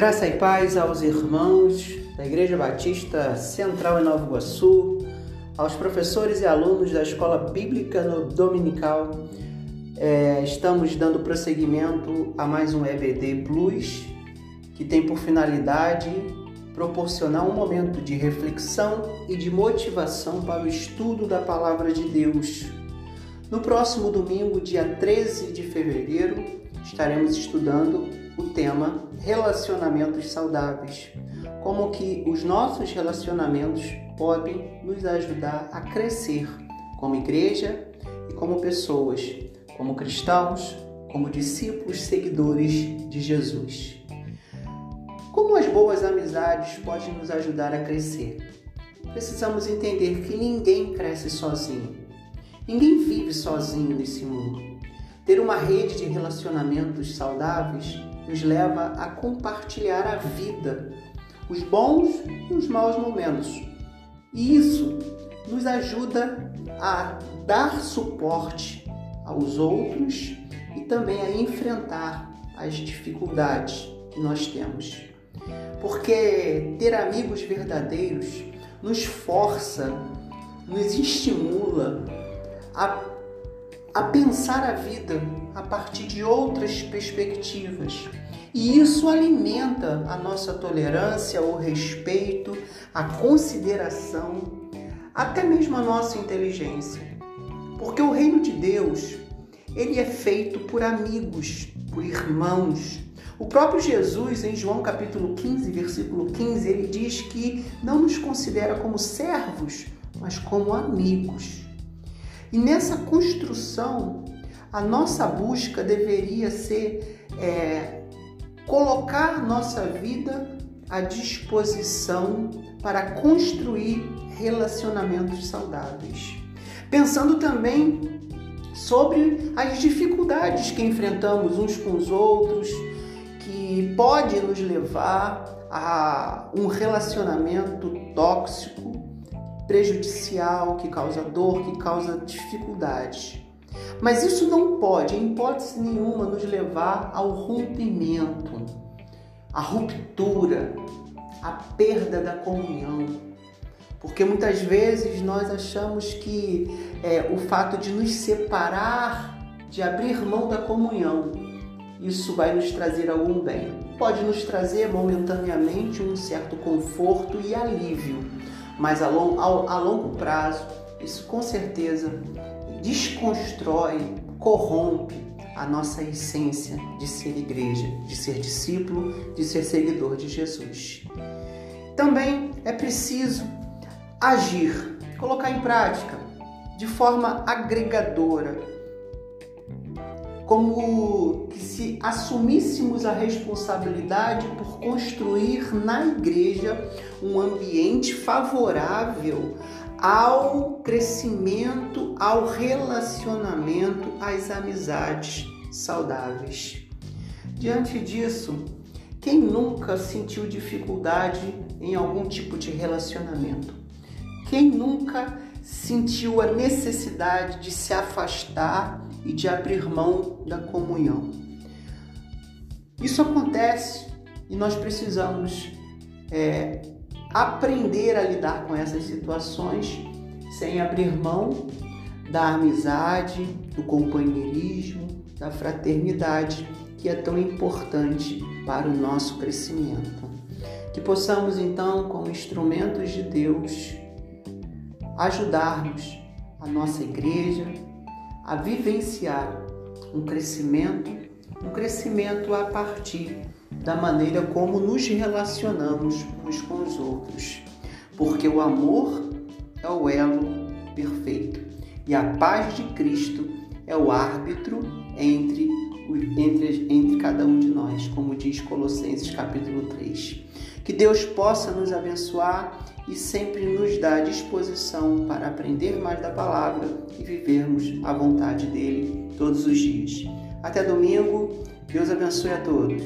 Graça e paz aos irmãos da Igreja Batista Central em Nova Iguaçu, aos professores e alunos da Escola Bíblica no Dominical. É, estamos dando prosseguimento a mais um EBD Plus, que tem por finalidade proporcionar um momento de reflexão e de motivação para o estudo da Palavra de Deus. No próximo domingo, dia 13 de fevereiro, estaremos estudando o tema relacionamentos saudáveis. Como que os nossos relacionamentos podem nos ajudar a crescer como igreja e como pessoas, como cristãos, como discípulos seguidores de Jesus. Como as boas amizades podem nos ajudar a crescer? Precisamos entender que ninguém cresce sozinho. Ninguém vive sozinho nesse mundo. Ter uma rede de relacionamentos saudáveis nos leva a compartilhar a vida, os bons e os maus momentos. E isso nos ajuda a dar suporte aos outros e também a enfrentar as dificuldades que nós temos. Porque ter amigos verdadeiros nos força, nos estimula a, a pensar a vida a partir de outras perspectivas. E isso alimenta a nossa tolerância, o respeito, a consideração, até mesmo a nossa inteligência. Porque o reino de Deus, ele é feito por amigos, por irmãos. O próprio Jesus, em João capítulo 15, versículo 15, ele diz que não nos considera como servos, mas como amigos. E nessa construção a nossa busca deveria ser é, colocar nossa vida à disposição para construir relacionamentos saudáveis. Pensando também sobre as dificuldades que enfrentamos uns com os outros, que pode nos levar a um relacionamento tóxico, prejudicial, que causa dor, que causa dificuldades. Mas isso não pode, em hipótese nenhuma, nos levar ao rompimento, à ruptura, à perda da comunhão. Porque muitas vezes nós achamos que é, o fato de nos separar, de abrir mão da comunhão, isso vai nos trazer algum bem. Pode nos trazer momentaneamente um certo conforto e alívio, mas a, long, a, a longo prazo, isso com certeza desconstrói, corrompe a nossa essência de ser igreja, de ser discípulo, de ser seguidor de Jesus. Também é preciso agir, colocar em prática de forma agregadora, como se assumíssemos a responsabilidade por construir na igreja um ambiente favorável ao crescimento, ao relacionamento, às amizades saudáveis. Diante disso, quem nunca sentiu dificuldade em algum tipo de relacionamento? Quem nunca sentiu a necessidade de se afastar e de abrir mão da comunhão? Isso acontece e nós precisamos é, aprender a lidar com essas situações sem abrir mão da amizade, do companheirismo, da fraternidade que é tão importante para o nosso crescimento. Que possamos então, como instrumentos de Deus, ajudarmos a nossa igreja a vivenciar um crescimento, um crescimento a partir da maneira como nos relacionamos uns com os outros, porque o amor é o elo perfeito e a paz de Cristo é o árbitro entre, entre, entre cada um de nós, como diz Colossenses capítulo 3. Que Deus possa nos abençoar e sempre nos dar disposição para aprender mais da palavra e vivermos a vontade dele todos os dias. Até domingo, Deus abençoe a todos.